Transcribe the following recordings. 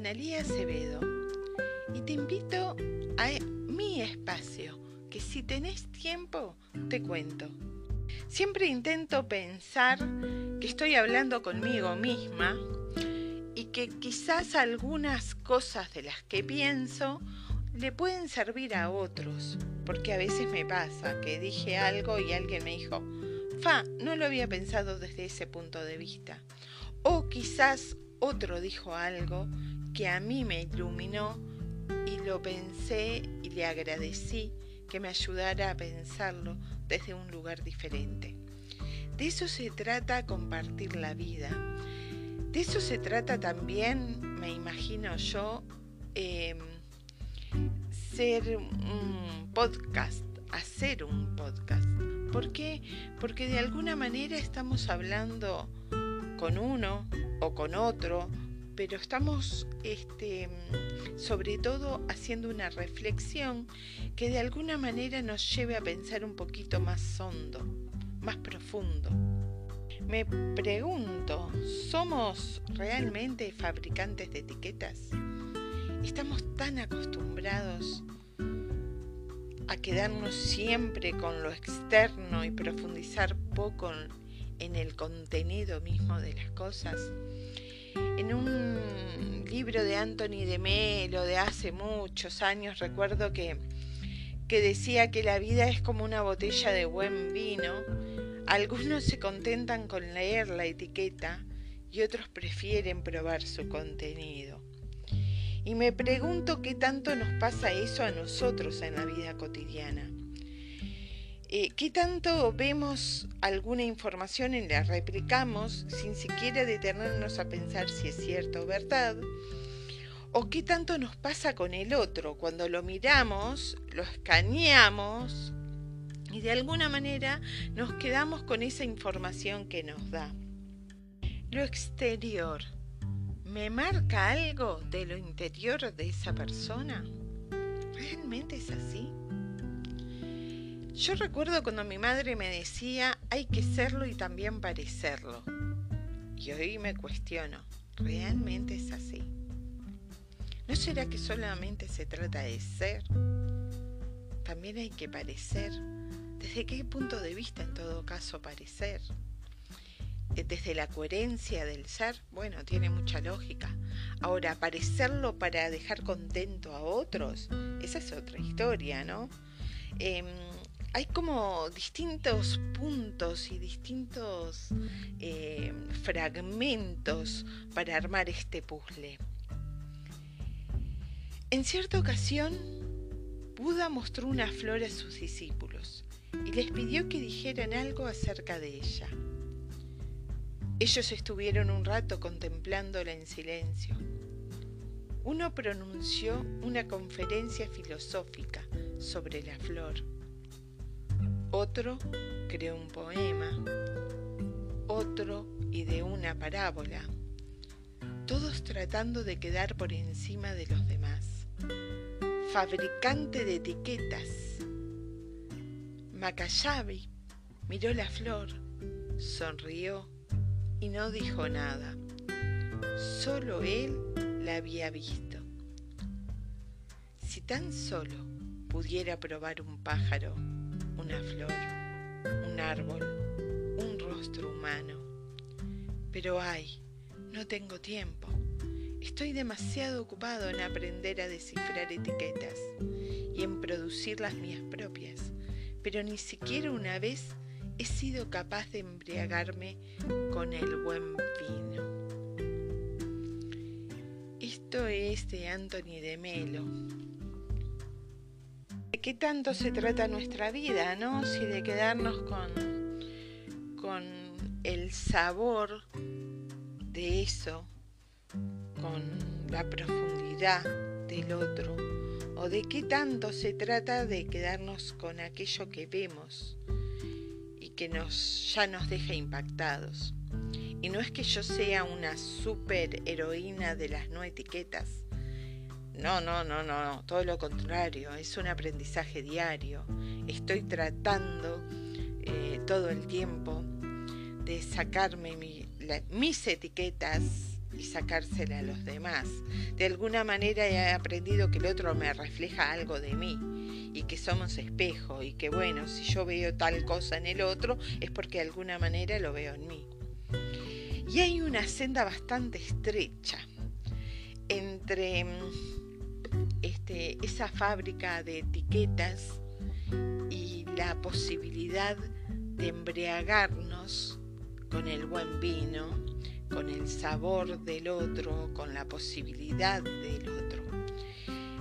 Analía Acevedo y te invito a mi espacio, que si tenés tiempo te cuento. Siempre intento pensar que estoy hablando conmigo misma y que quizás algunas cosas de las que pienso le pueden servir a otros, porque a veces me pasa que dije algo y alguien me dijo, Fa, no lo había pensado desde ese punto de vista. O quizás otro dijo algo que a mí me iluminó y lo pensé y le agradecí que me ayudara a pensarlo desde un lugar diferente. De eso se trata compartir la vida. De eso se trata también, me imagino yo, em, ser un podcast, hacer un podcast. ¿Por qué? Porque de alguna manera estamos hablando con uno o con otro, pero estamos este, sobre todo haciendo una reflexión que de alguna manera nos lleve a pensar un poquito más hondo, más profundo. Me pregunto, ¿somos realmente fabricantes de etiquetas? Estamos tan acostumbrados a quedarnos siempre con lo externo y profundizar poco en el contenido mismo de las cosas. En un libro de Anthony de Melo de hace muchos años recuerdo que, que decía que la vida es como una botella de buen vino. Algunos se contentan con leer la etiqueta y otros prefieren probar su contenido. Y me pregunto qué tanto nos pasa eso a nosotros en la vida cotidiana. Eh, ¿Qué tanto vemos alguna información y la replicamos sin siquiera detenernos a pensar si es cierto o verdad? ¿O qué tanto nos pasa con el otro cuando lo miramos, lo escaneamos y de alguna manera nos quedamos con esa información que nos da? Lo exterior, ¿me marca algo de lo interior de esa persona? ¿Realmente es así? Yo recuerdo cuando mi madre me decía, hay que serlo y también parecerlo. Y hoy me cuestiono, ¿realmente es así? ¿No será que solamente se trata de ser? También hay que parecer. ¿Desde qué punto de vista en todo caso parecer? Eh, desde la coherencia del ser, bueno, tiene mucha lógica. Ahora, parecerlo para dejar contento a otros, esa es otra historia, ¿no? Em, hay como distintos puntos y distintos eh, fragmentos para armar este puzzle. En cierta ocasión, Buda mostró una flor a sus discípulos y les pidió que dijeran algo acerca de ella. Ellos estuvieron un rato contemplándola en silencio. Uno pronunció una conferencia filosófica sobre la flor otro creó un poema, otro ideó una parábola, todos tratando de quedar por encima de los demás. Fabricante de etiquetas. Macayabi miró la flor, sonrió y no dijo nada. Solo él la había visto. Si tan solo pudiera probar un pájaro, una flor, un árbol, un rostro humano. Pero ay, no tengo tiempo. Estoy demasiado ocupado en aprender a descifrar etiquetas y en producir las mías propias, pero ni siquiera una vez he sido capaz de embriagarme con el buen vino. Esto es de Anthony de Melo qué tanto se trata nuestra vida, ¿no? Si de quedarnos con, con el sabor de eso, con la profundidad del otro, o de qué tanto se trata de quedarnos con aquello que vemos y que nos, ya nos deja impactados. Y no es que yo sea una super heroína de las no etiquetas, no, no, no, no, todo lo contrario, es un aprendizaje diario. Estoy tratando eh, todo el tiempo de sacarme mis etiquetas y sacársela a los demás. De alguna manera he aprendido que el otro me refleja algo de mí y que somos espejo y que bueno, si yo veo tal cosa en el otro es porque de alguna manera lo veo en mí. Y hay una senda bastante estrecha entre este, esa fábrica de etiquetas y la posibilidad de embriagarnos con el buen vino, con el sabor del otro, con la posibilidad del otro.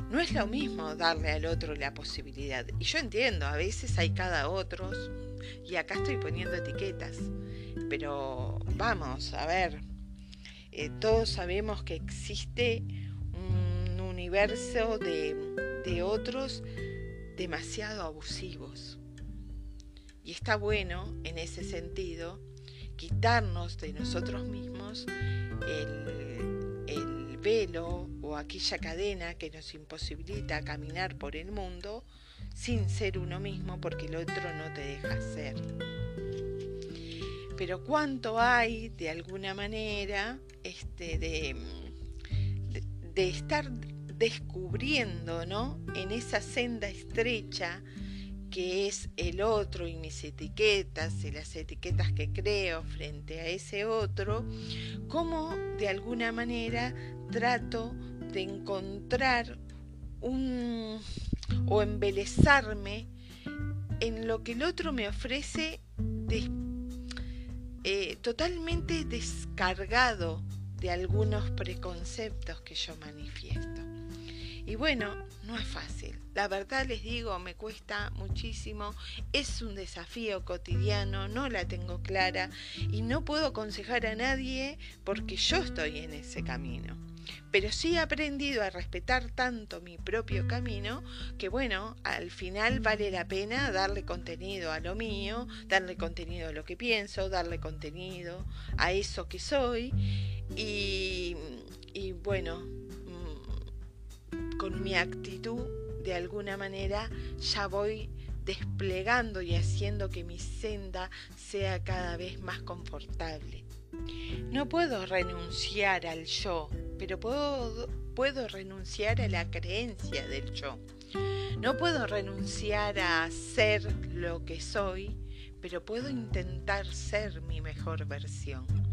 No es lo mismo darle al otro la posibilidad. Y yo entiendo, a veces hay cada otros, y acá estoy poniendo etiquetas, pero vamos, a ver, eh, todos sabemos que existe universo de, de otros demasiado abusivos. Y está bueno, en ese sentido, quitarnos de nosotros mismos el, el velo o aquella cadena que nos imposibilita caminar por el mundo sin ser uno mismo porque el otro no te deja ser. Pero cuánto hay de alguna manera este, de, de estar descubriendo ¿no? en esa senda estrecha que es el otro y mis etiquetas y las etiquetas que creo frente a ese otro, cómo de alguna manera trato de encontrar un o embelezarme en lo que el otro me ofrece eh, totalmente descargado de algunos preconceptos que yo manifiesto. Y bueno, no es fácil. La verdad les digo, me cuesta muchísimo. Es un desafío cotidiano, no la tengo clara y no puedo aconsejar a nadie porque yo estoy en ese camino. Pero sí he aprendido a respetar tanto mi propio camino que bueno, al final vale la pena darle contenido a lo mío, darle contenido a lo que pienso, darle contenido a eso que soy y, y bueno, con mi actitud, de alguna manera, ya voy desplegando y haciendo que mi senda sea cada vez más confortable. No puedo renunciar al yo, pero puedo, puedo renunciar a la creencia del yo. No puedo renunciar a ser lo que soy, pero puedo intentar ser mi mejor versión.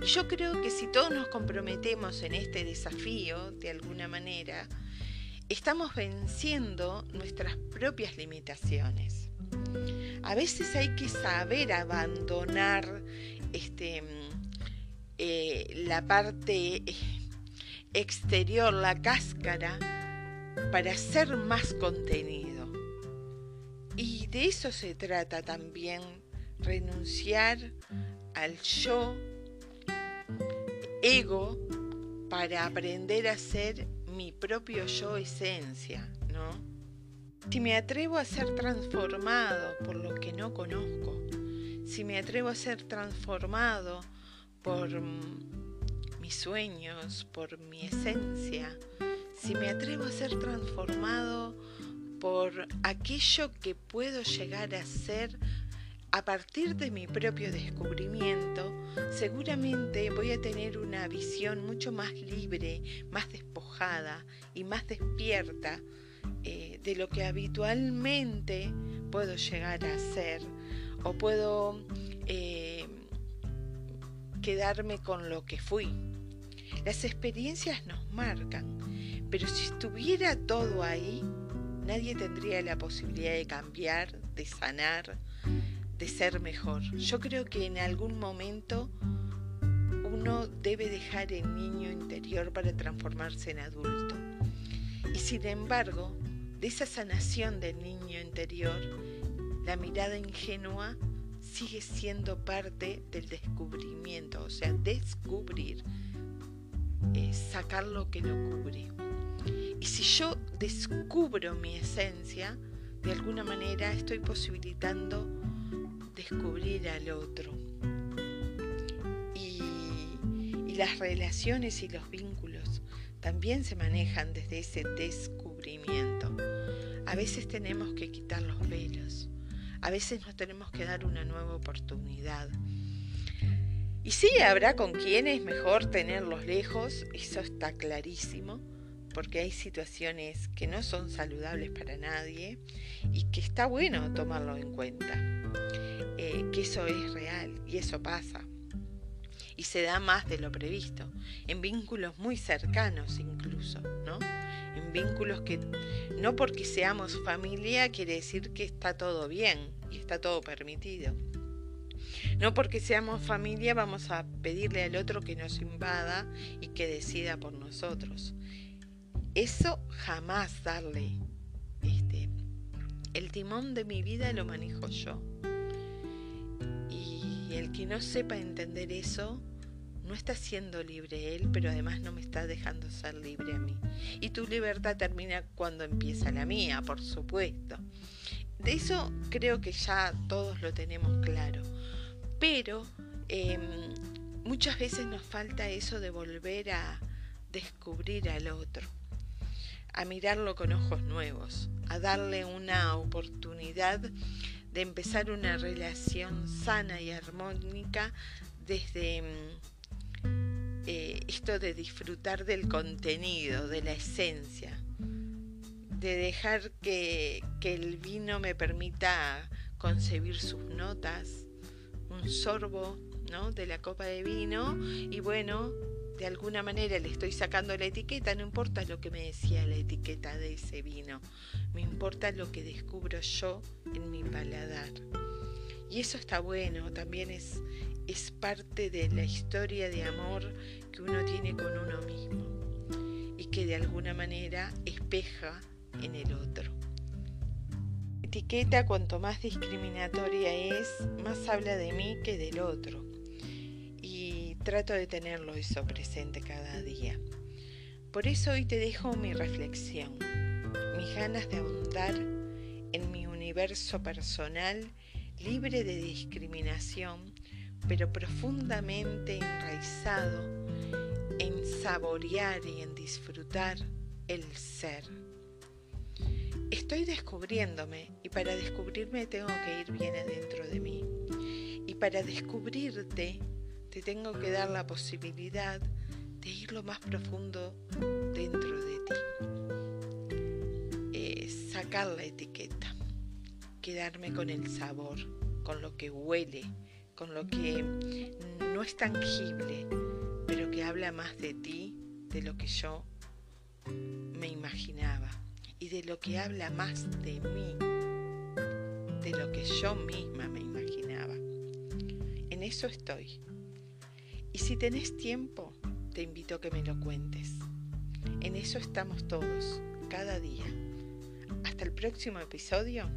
Y yo creo que si todos nos comprometemos en este desafío, de alguna manera, estamos venciendo nuestras propias limitaciones. A veces hay que saber abandonar este, eh, la parte exterior, la cáscara, para hacer más contenido. Y de eso se trata también, renunciar al yo ego para aprender a ser mi propio yo esencia, ¿no? Si me atrevo a ser transformado por lo que no conozco, si me atrevo a ser transformado por mis sueños, por mi esencia, si me atrevo a ser transformado por aquello que puedo llegar a ser a partir de mi propio descubrimiento, seguramente voy a tener una visión mucho más libre, más despojada y más despierta eh, de lo que habitualmente puedo llegar a ser o puedo eh, quedarme con lo que fui. Las experiencias nos marcan, pero si estuviera todo ahí, nadie tendría la posibilidad de cambiar, de sanar, de ser mejor. Yo creo que en algún momento uno debe dejar el niño interior para transformarse en adulto. Y sin embargo, de esa sanación del niño interior, la mirada ingenua sigue siendo parte del descubrimiento, o sea, descubrir, eh, sacar lo que no cubre. Y si yo descubro mi esencia, de alguna manera estoy posibilitando descubrir al otro. Y, las relaciones y los vínculos también se manejan desde ese descubrimiento. A veces tenemos que quitar los velos, a veces nos tenemos que dar una nueva oportunidad. Y sí, habrá con quienes mejor tenerlos lejos, eso está clarísimo, porque hay situaciones que no son saludables para nadie y que está bueno tomarlo en cuenta, eh, que eso es real y eso pasa. Y se da más de lo previsto, en vínculos muy cercanos incluso, ¿no? En vínculos que no porque seamos familia quiere decir que está todo bien y está todo permitido. No porque seamos familia vamos a pedirle al otro que nos invada y que decida por nosotros. Eso jamás darle. Este, el timón de mi vida lo manejo yo. El que no sepa entender eso, no está siendo libre él, pero además no me está dejando ser libre a mí. Y tu libertad termina cuando empieza la mía, por supuesto. De eso creo que ya todos lo tenemos claro pero em, muchas veces nos falta eso de volver a descubrir al otro, a mirarlo con ojos nuevos, a darle una oportunidad de empezar una relación sana y armónica desde em, eh, esto de disfrutar del contenido, de la esencia, de dejar que, que el vino me permita concebir sus notas, un sorbo ¿no? de la copa de vino y bueno, de alguna manera le estoy sacando la etiqueta, no importa lo que me decía la etiqueta de ese vino, me importa lo que descubro yo en mi paladar. Y eso está bueno, también es, es parte de la historia de amor que uno tiene con uno mismo y que de alguna manera espeja en el otro etiqueta cuanto más discriminatoria es, más habla de mí que del otro. Trato de tenerlo eso presente cada día. Por eso hoy te dejo mi reflexión, mis ganas de ahondar en mi universo personal libre de discriminación, pero profundamente enraizado en saborear y en disfrutar el ser. Estoy descubriéndome y para descubrirme tengo que ir bien adentro de mí. Y para descubrirte te tengo que dar la posibilidad de ir lo más profundo dentro de ti. sacar la etiqueta, quedarme con el sabor, con lo que huele, con lo que no es tangible, pero que habla más de ti de lo que yo me imaginaba y de lo que habla más de mí, de lo que yo misma me imaginaba. En eso estoy. Y si tenés tiempo, te invito a que me lo cuentes. En eso estamos todos, cada día. Hasta el próximo episodio.